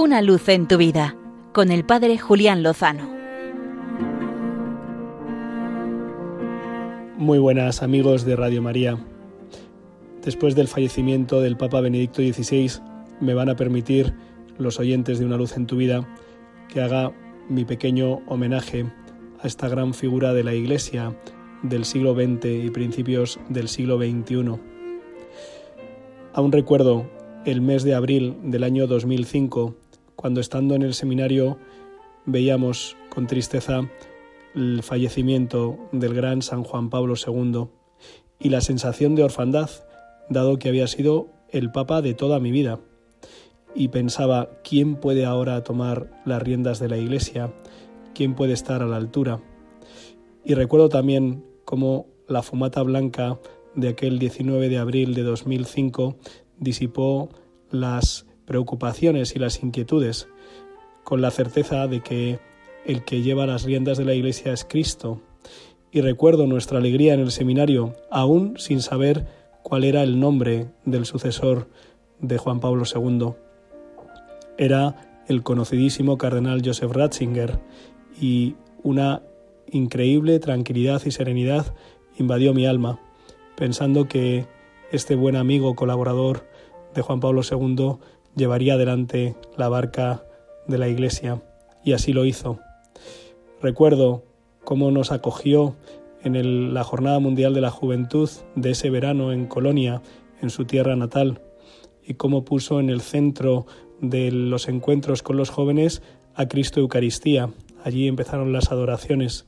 Una luz en tu vida con el Padre Julián Lozano. Muy buenas amigos de Radio María. Después del fallecimiento del Papa Benedicto XVI, me van a permitir los oyentes de Una luz en tu vida que haga mi pequeño homenaje a esta gran figura de la Iglesia del siglo XX y principios del siglo XXI. Aún recuerdo el mes de abril del año 2005, cuando estando en el seminario veíamos con tristeza el fallecimiento del gran San Juan Pablo II y la sensación de orfandad, dado que había sido el Papa de toda mi vida. Y pensaba, ¿quién puede ahora tomar las riendas de la Iglesia? ¿Quién puede estar a la altura? Y recuerdo también cómo la fumata blanca de aquel 19 de abril de 2005 disipó las preocupaciones y las inquietudes con la certeza de que el que lleva las riendas de la Iglesia es Cristo. Y recuerdo nuestra alegría en el seminario, aún sin saber cuál era el nombre del sucesor de Juan Pablo II. Era el conocidísimo cardenal Joseph Ratzinger y una increíble tranquilidad y serenidad invadió mi alma, pensando que este buen amigo colaborador de Juan Pablo II llevaría adelante la barca de la Iglesia, y así lo hizo. Recuerdo cómo nos acogió en la Jornada Mundial de la Juventud de ese verano en Colonia, en su tierra natal, y cómo puso en el centro de los encuentros con los jóvenes a Cristo Eucaristía. Allí empezaron las adoraciones.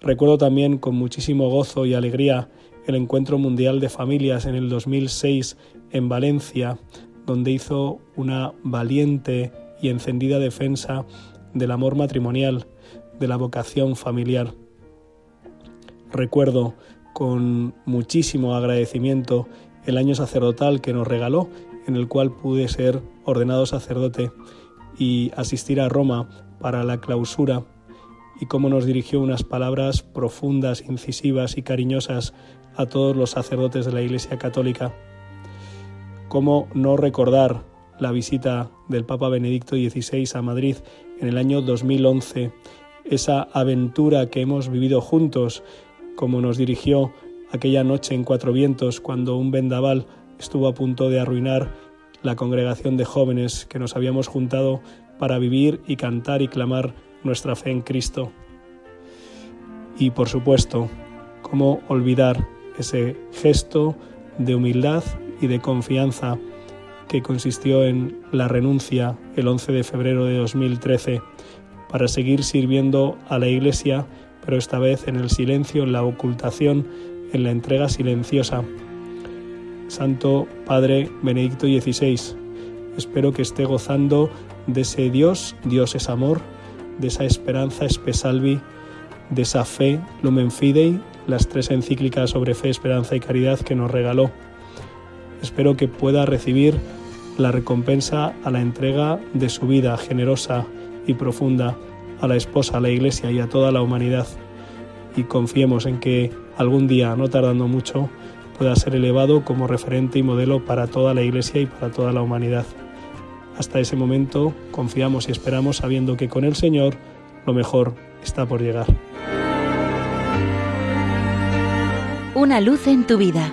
Recuerdo también con muchísimo gozo y alegría el Encuentro Mundial de Familias en el 2006 en Valencia, donde hizo una valiente y encendida defensa del amor matrimonial, de la vocación familiar. Recuerdo con muchísimo agradecimiento el año sacerdotal que nos regaló, en el cual pude ser ordenado sacerdote y asistir a Roma para la clausura y cómo nos dirigió unas palabras profundas, incisivas y cariñosas a todos los sacerdotes de la Iglesia Católica. ¿Cómo no recordar la visita del Papa Benedicto XVI a Madrid en el año 2011, esa aventura que hemos vivido juntos, como nos dirigió aquella noche en Cuatro Vientos cuando un vendaval estuvo a punto de arruinar la congregación de jóvenes que nos habíamos juntado para vivir y cantar y clamar nuestra fe en Cristo. Y por supuesto, cómo olvidar ese gesto de humildad y de confianza que consistió en la renuncia el 11 de febrero de 2013 para seguir sirviendo a la Iglesia, pero esta vez en el silencio, en la ocultación, en la entrega silenciosa. Santo Padre Benedicto XVI, espero que esté gozando de ese Dios, Dios es amor, de esa esperanza espesalvi, de esa fe lumen fidei, las tres encíclicas sobre fe, esperanza y caridad que nos regaló. Espero que pueda recibir la recompensa a la entrega de su vida generosa y profunda a la esposa, a la iglesia y a toda la humanidad. Y confiemos en que algún día, no tardando mucho, pueda ser elevado como referente y modelo para toda la iglesia y para toda la humanidad. Hasta ese momento confiamos y esperamos sabiendo que con el Señor lo mejor está por llegar. Una luz en tu vida